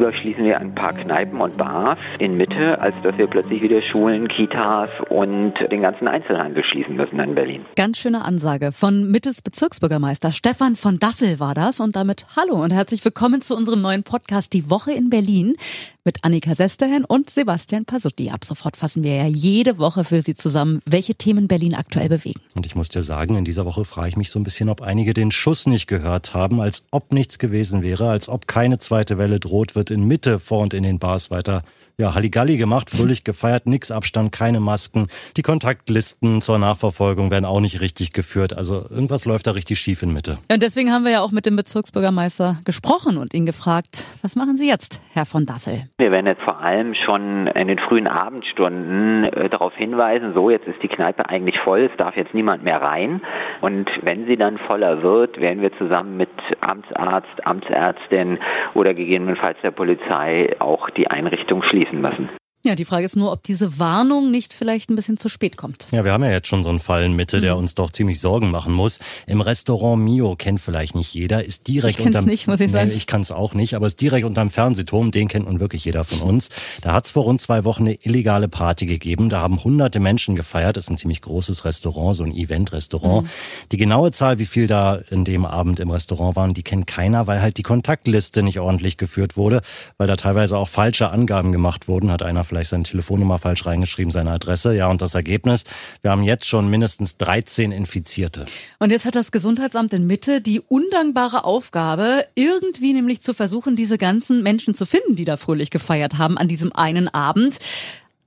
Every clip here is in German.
Lieber schließen wir ein paar Kneipen und Bars in Mitte, als dass wir plötzlich wieder Schulen, Kitas und den ganzen Einzelhandel schließen müssen in Berlin. Ganz schöne Ansage von Mittes Bezirksbürgermeister Stefan von Dassel war das. Und damit hallo und herzlich willkommen zu unserem neuen Podcast Die Woche in Berlin mit Annika Sesterhen und Sebastian Pasutti. Ab sofort fassen wir ja jede Woche für Sie zusammen, welche Themen Berlin aktuell bewegen. Und ich muss dir sagen, in dieser Woche frage ich mich so ein bisschen, ob einige den Schuss nicht gehört haben, als ob nichts gewesen wäre, als ob keine zweite Welle droht, wird in Mitte vor und in den Bars weiter ja, Halligalli gemacht, fröhlich gefeiert, nix Abstand, keine Masken. Die Kontaktlisten zur Nachverfolgung werden auch nicht richtig geführt. Also irgendwas läuft da richtig schief in Mitte. Und deswegen haben wir ja auch mit dem Bezirksbürgermeister gesprochen und ihn gefragt, was machen Sie jetzt, Herr von Dassel? Wir werden jetzt vor allem schon in den frühen Abendstunden äh, darauf hinweisen, so jetzt ist die Kneipe eigentlich voll, es darf jetzt niemand mehr rein. Und wenn sie dann voller wird, werden wir zusammen mit Amtsarzt, Amtsärztin oder gegebenenfalls der Polizei auch die Einrichtung schließen schließen müssen. Ja, die Frage ist nur, ob diese Warnung nicht vielleicht ein bisschen zu spät kommt. Ja, wir haben ja jetzt schon so einen Fall in Mitte, der mhm. uns doch ziemlich Sorgen machen muss. Im Restaurant Mio kennt vielleicht nicht jeder, ist direkt ich unterm nicht, muss ich sagen. Nee, ich kann es auch nicht, aber ist direkt unterm Fernsehturm, den kennt nun wirklich jeder von uns. Da hat es vor rund zwei Wochen eine illegale Party gegeben. Da haben hunderte Menschen gefeiert. Das ist ein ziemlich großes Restaurant, so ein Event-Restaurant. Mhm. Die genaue Zahl, wie viel da in dem Abend im Restaurant waren, die kennt keiner, weil halt die Kontaktliste nicht ordentlich geführt wurde, weil da teilweise auch falsche Angaben gemacht wurden, hat einer vielleicht seine Telefonnummer falsch reingeschrieben, seine Adresse. Ja, und das Ergebnis, wir haben jetzt schon mindestens 13 Infizierte. Und jetzt hat das Gesundheitsamt in Mitte die undankbare Aufgabe, irgendwie nämlich zu versuchen, diese ganzen Menschen zu finden, die da fröhlich gefeiert haben an diesem einen Abend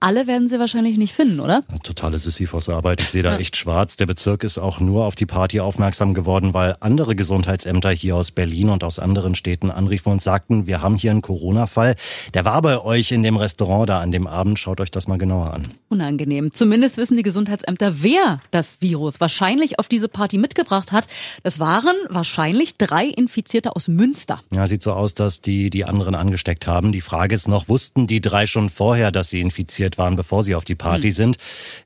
alle werden sie wahrscheinlich nicht finden, oder? Totale Sisyphos-Arbeit. Ich sehe da echt schwarz. Der Bezirk ist auch nur auf die Party aufmerksam geworden, weil andere Gesundheitsämter hier aus Berlin und aus anderen Städten anriefen und sagten, wir haben hier einen Corona-Fall. Der war bei euch in dem Restaurant da an dem Abend. Schaut euch das mal genauer an. Unangenehm. Zumindest wissen die Gesundheitsämter, wer das Virus wahrscheinlich auf diese Party mitgebracht hat. Das waren wahrscheinlich drei Infizierte aus Münster. Ja, sieht so aus, dass die die anderen angesteckt haben. Die Frage ist noch, wussten die drei schon vorher, dass sie infiziert informiert waren, bevor sie auf die Party mhm. sind.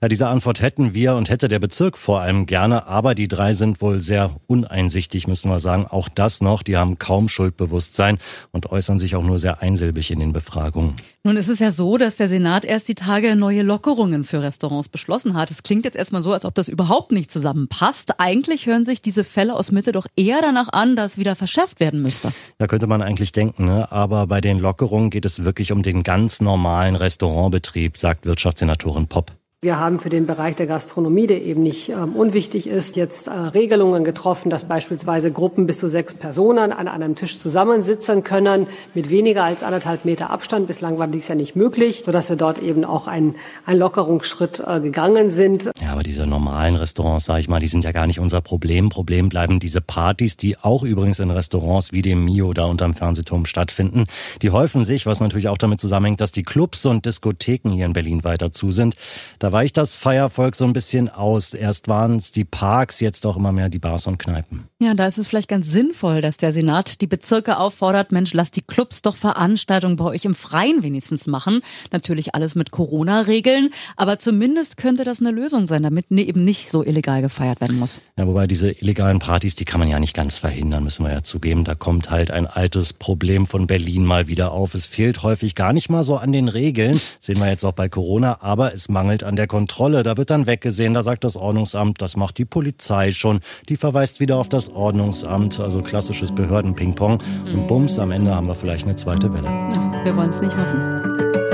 Ja, diese Antwort hätten wir und hätte der Bezirk vor allem gerne, aber die drei sind wohl sehr uneinsichtig, müssen wir sagen. Auch das noch, die haben kaum Schuldbewusstsein und äußern sich auch nur sehr einsilbig in den Befragungen. Nun ist es ja so, dass der Senat erst die Tage neue Lockerungen für Restaurants beschlossen hat. Es klingt jetzt erstmal so, als ob das überhaupt nicht zusammenpasst. Eigentlich hören sich diese Fälle aus Mitte doch eher danach an, dass wieder verschärft werden müsste. Da könnte man eigentlich denken, ne? aber bei den Lockerungen geht es wirklich um den ganz normalen Restaurantbetrieb, sagt Wirtschaftssenatorin Popp. Wir haben für den Bereich der Gastronomie, der eben nicht ähm, unwichtig ist, jetzt äh, Regelungen getroffen, dass beispielsweise Gruppen bis zu sechs Personen an einem Tisch zusammensitzen können mit weniger als anderthalb Meter Abstand. Bislang war dies ja nicht möglich, sodass wir dort eben auch einen, Lockerungsschritt äh, gegangen sind. Ja, aber diese normalen Restaurants, sage ich mal, die sind ja gar nicht unser Problem. Problem bleiben diese Partys, die auch übrigens in Restaurants wie dem Mio da unterm Fernsehturm stattfinden. Die häufen sich, was natürlich auch damit zusammenhängt, dass die Clubs und Diskotheken hier in Berlin weiter zu sind. Da weicht das Feiervolk so ein bisschen aus. Erst waren es die Parks, jetzt auch immer mehr die Bars und Kneipen. Ja, da ist es vielleicht ganz sinnvoll, dass der Senat die Bezirke auffordert, Mensch, lasst die Clubs doch Veranstaltungen bei euch im Freien wenigstens machen. Natürlich alles mit Corona-Regeln, aber zumindest könnte das eine Lösung sein, damit ne, eben nicht so illegal gefeiert werden muss. Ja, wobei diese illegalen Partys, die kann man ja nicht ganz verhindern, müssen wir ja zugeben. Da kommt halt ein altes Problem von Berlin mal wieder auf. Es fehlt häufig gar nicht mal so an den Regeln, sehen wir jetzt auch bei Corona, aber es mangelt an der Kontrolle. Da wird dann weggesehen, da sagt das Ordnungsamt, das macht die Polizei schon. Die verweist wieder auf das Ordnungsamt, also klassisches Behörden-Ping-Pong. Und bums, am Ende haben wir vielleicht eine zweite Welle. Ja, wir wollen es nicht hoffen.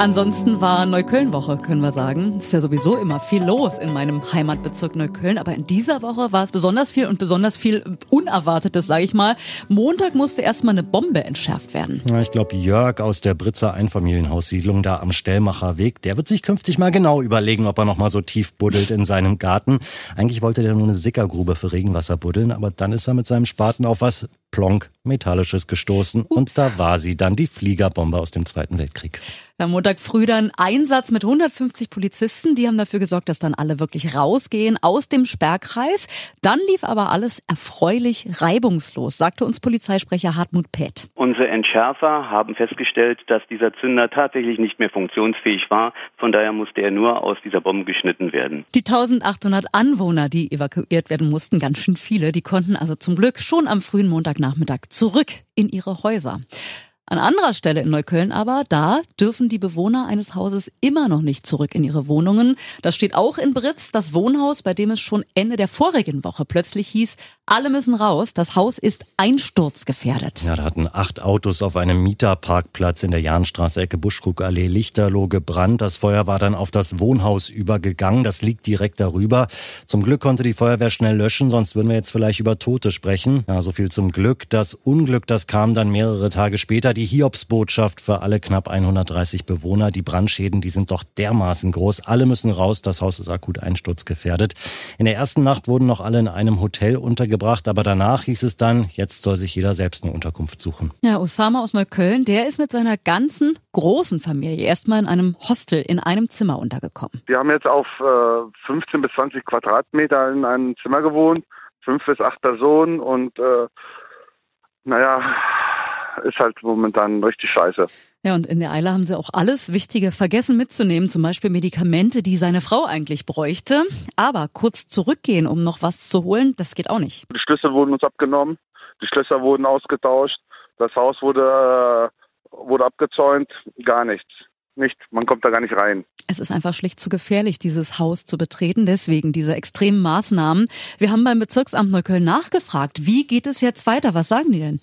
Ansonsten war Neukölln-Woche, können wir sagen. Es ist ja sowieso immer viel los in meinem Heimatbezirk Neukölln, aber in dieser Woche war es besonders viel und besonders viel Unerwartetes, sage ich mal. Montag musste erstmal eine Bombe entschärft werden. Ja, ich glaube, Jörg aus der Britzer Einfamilienhaussiedlung da am Stellmacher Weg, der wird sich künftig mal genau überlegen, ob er noch mal so tief buddelt in seinem Garten. Eigentlich wollte der nur eine Sickergrube für Regenwasser buddeln, aber dann ist er mit seinem Spaten auf was plonk Metallisches gestoßen Ups. und da war sie dann, die Fliegerbombe aus dem Zweiten Weltkrieg. Am Montag früh dann Einsatz mit 150 Polizisten. Die haben dafür gesorgt, dass dann alle wirklich rausgehen aus dem Sperrkreis. Dann lief aber alles erfreulich reibungslos, sagte uns Polizeisprecher Hartmut Pett. Unsere Entschärfer haben festgestellt, dass dieser Zünder tatsächlich nicht mehr funktionsfähig war. Von daher musste er nur aus dieser Bombe geschnitten werden. Die 1800 Anwohner, die evakuiert werden mussten, ganz schön viele, die konnten also zum Glück schon am frühen Montagnachmittag zurück in ihre Häuser. An anderer Stelle in Neukölln aber, da dürfen die Bewohner eines Hauses immer noch nicht zurück in ihre Wohnungen. Das steht auch in Britz, das Wohnhaus, bei dem es schon Ende der vorigen Woche plötzlich hieß, alle müssen raus, das Haus ist einsturzgefährdet. Ja, da hatten acht Autos auf einem Mieterparkplatz in der Jahnstraße, Ecke Buschkrugallee, Lichterloh gebrannt. Das Feuer war dann auf das Wohnhaus übergegangen, das liegt direkt darüber. Zum Glück konnte die Feuerwehr schnell löschen, sonst würden wir jetzt vielleicht über Tote sprechen. Ja, so viel zum Glück. Das Unglück, das kam dann mehrere Tage später die Hiobsbotschaft für alle knapp 130 Bewohner. Die Brandschäden, die sind doch dermaßen groß. Alle müssen raus. Das Haus ist akut einsturzgefährdet. In der ersten Nacht wurden noch alle in einem Hotel untergebracht, aber danach hieß es dann, jetzt soll sich jeder selbst eine Unterkunft suchen. Ja, Osama aus Neukölln, der ist mit seiner ganzen großen Familie erstmal in einem Hostel in einem Zimmer untergekommen. Wir haben jetzt auf äh, 15 bis 20 Quadratmeter in einem Zimmer gewohnt, fünf bis acht Personen und äh, naja, ist halt momentan richtig scheiße. Ja, und in der Eile haben sie auch alles Wichtige vergessen mitzunehmen, zum Beispiel Medikamente, die seine Frau eigentlich bräuchte. Aber kurz zurückgehen, um noch was zu holen, das geht auch nicht. Die Schlüssel wurden uns abgenommen, die Schlösser wurden ausgetauscht, das Haus wurde, äh, wurde abgezäunt, gar nichts. Nicht, man kommt da gar nicht rein. Es ist einfach schlicht zu gefährlich, dieses Haus zu betreten. Deswegen diese extremen Maßnahmen. Wir haben beim Bezirksamt Neukölln nachgefragt, wie geht es jetzt weiter? Was sagen die denn?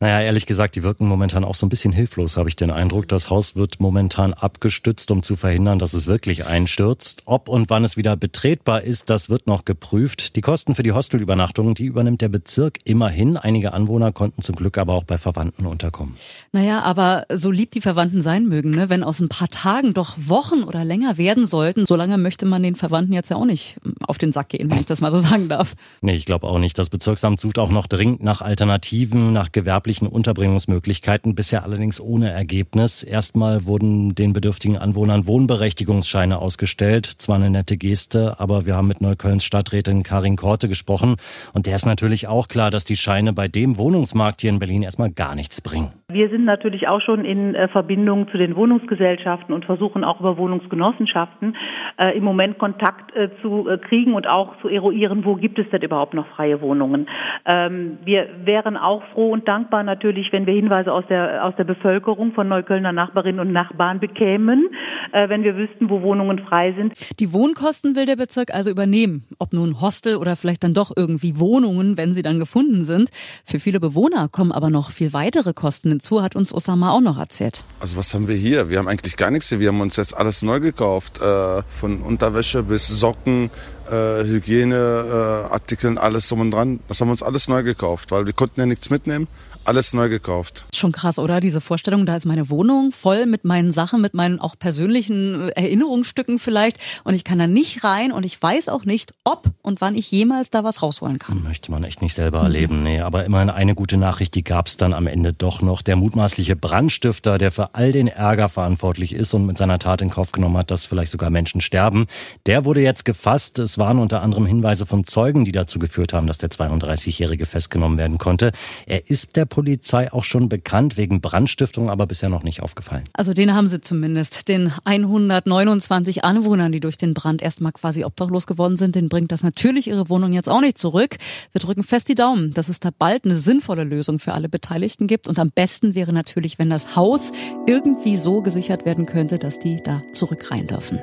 Naja, ehrlich gesagt, die wirken momentan auch so ein bisschen hilflos, habe ich den Eindruck. Das Haus wird momentan abgestützt, um zu verhindern, dass es wirklich einstürzt. Ob und wann es wieder betretbar ist, das wird noch geprüft. Die Kosten für die Hostelübernachtungen, die übernimmt der Bezirk immerhin. Einige Anwohner konnten zum Glück aber auch bei Verwandten unterkommen. Naja, aber so lieb die Verwandten sein mögen, ne? wenn aus ein paar Tagen doch Wochen oder länger werden sollten, so lange möchte man den Verwandten jetzt ja auch nicht auf den Sack gehen, wenn ich das mal so sagen darf. Nee, ich glaube auch nicht. Das Bezirksamt sucht auch noch dringend nach Alternativen, nach gewerblichen gewerblichen Unterbringungsmöglichkeiten, bisher allerdings ohne Ergebnis. Erstmal wurden den bedürftigen Anwohnern Wohnberechtigungsscheine ausgestellt. Zwar eine nette Geste, aber wir haben mit Neuköllns Stadträtin Karin Korte gesprochen und der ist natürlich auch klar, dass die Scheine bei dem Wohnungsmarkt hier in Berlin erstmal gar nichts bringen. Wir sind natürlich auch schon in äh, Verbindung zu den Wohnungsgesellschaften und versuchen auch über Wohnungsgenossenschaften äh, im Moment Kontakt äh, zu kriegen und auch zu eruieren, wo gibt es denn überhaupt noch freie Wohnungen. Ähm, wir wären auch froh und dankbar natürlich, wenn wir Hinweise aus der, aus der Bevölkerung von Neuköllner Nachbarinnen und Nachbarn bekämen, äh, wenn wir wüssten, wo Wohnungen frei sind. Die Wohnkosten will der Bezirk also übernehmen, ob nun Hostel oder vielleicht dann doch irgendwie Wohnungen, wenn sie dann gefunden sind. Für viele Bewohner kommen aber noch viel weitere Kosten hinzu, hat uns Osama auch noch erzählt. Also was haben wir hier? Wir haben eigentlich gar nichts hier. Wir haben uns jetzt alles neu gekauft. Äh, von Unterwäsche bis Socken, äh, Hygieneartikeln, alles drum und dran. Das haben wir uns alles neu gekauft, weil wir konnten ja nichts mitnehmen alles neu gekauft. Schon krass, oder? Diese Vorstellung, da ist meine Wohnung voll mit meinen Sachen, mit meinen auch persönlichen Erinnerungsstücken vielleicht und ich kann da nicht rein und ich weiß auch nicht, ob und wann ich jemals da was rausholen kann. Möchte man echt nicht selber erleben, nee. Aber immerhin eine gute Nachricht, die gab es dann am Ende doch noch. Der mutmaßliche Brandstifter, der für all den Ärger verantwortlich ist und mit seiner Tat in Kauf genommen hat, dass vielleicht sogar Menschen sterben, der wurde jetzt gefasst. Es waren unter anderem Hinweise von Zeugen, die dazu geführt haben, dass der 32-Jährige festgenommen werden konnte. Er ist der Polizei auch schon bekannt wegen Brandstiftung, aber bisher noch nicht aufgefallen. Also den haben sie zumindest. Den 129 Anwohnern, die durch den Brand erstmal quasi obdachlos geworden sind, den bringt das natürlich ihre Wohnung jetzt auch nicht zurück. Wir drücken fest die Daumen, dass es da bald eine sinnvolle Lösung für alle Beteiligten gibt. Und am besten wäre natürlich, wenn das Haus irgendwie so gesichert werden könnte, dass die da zurück rein dürfen.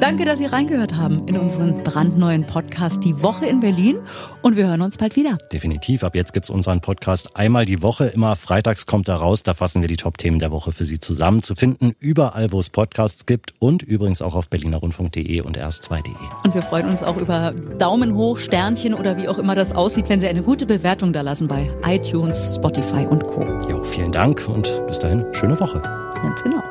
Danke, dass Sie reingehört haben in unseren brandneuen Podcast Die Woche in Berlin und wir hören uns bald wieder. Definitiv. Ab jetzt gibt's unseren Podcast einmal die Woche. Immer freitags kommt er raus. Da fassen wir die Top-Themen der Woche für Sie zusammen. Zu finden überall, wo es Podcasts gibt und übrigens auch auf berlinerrundfunk.de und erst2.de. Und wir freuen uns auch über Daumen hoch, Sternchen oder wie auch immer das aussieht, wenn Sie eine gute Bewertung da lassen bei iTunes, Spotify und Co. Jo, vielen Dank und bis dahin, schöne Woche. Ganz genau.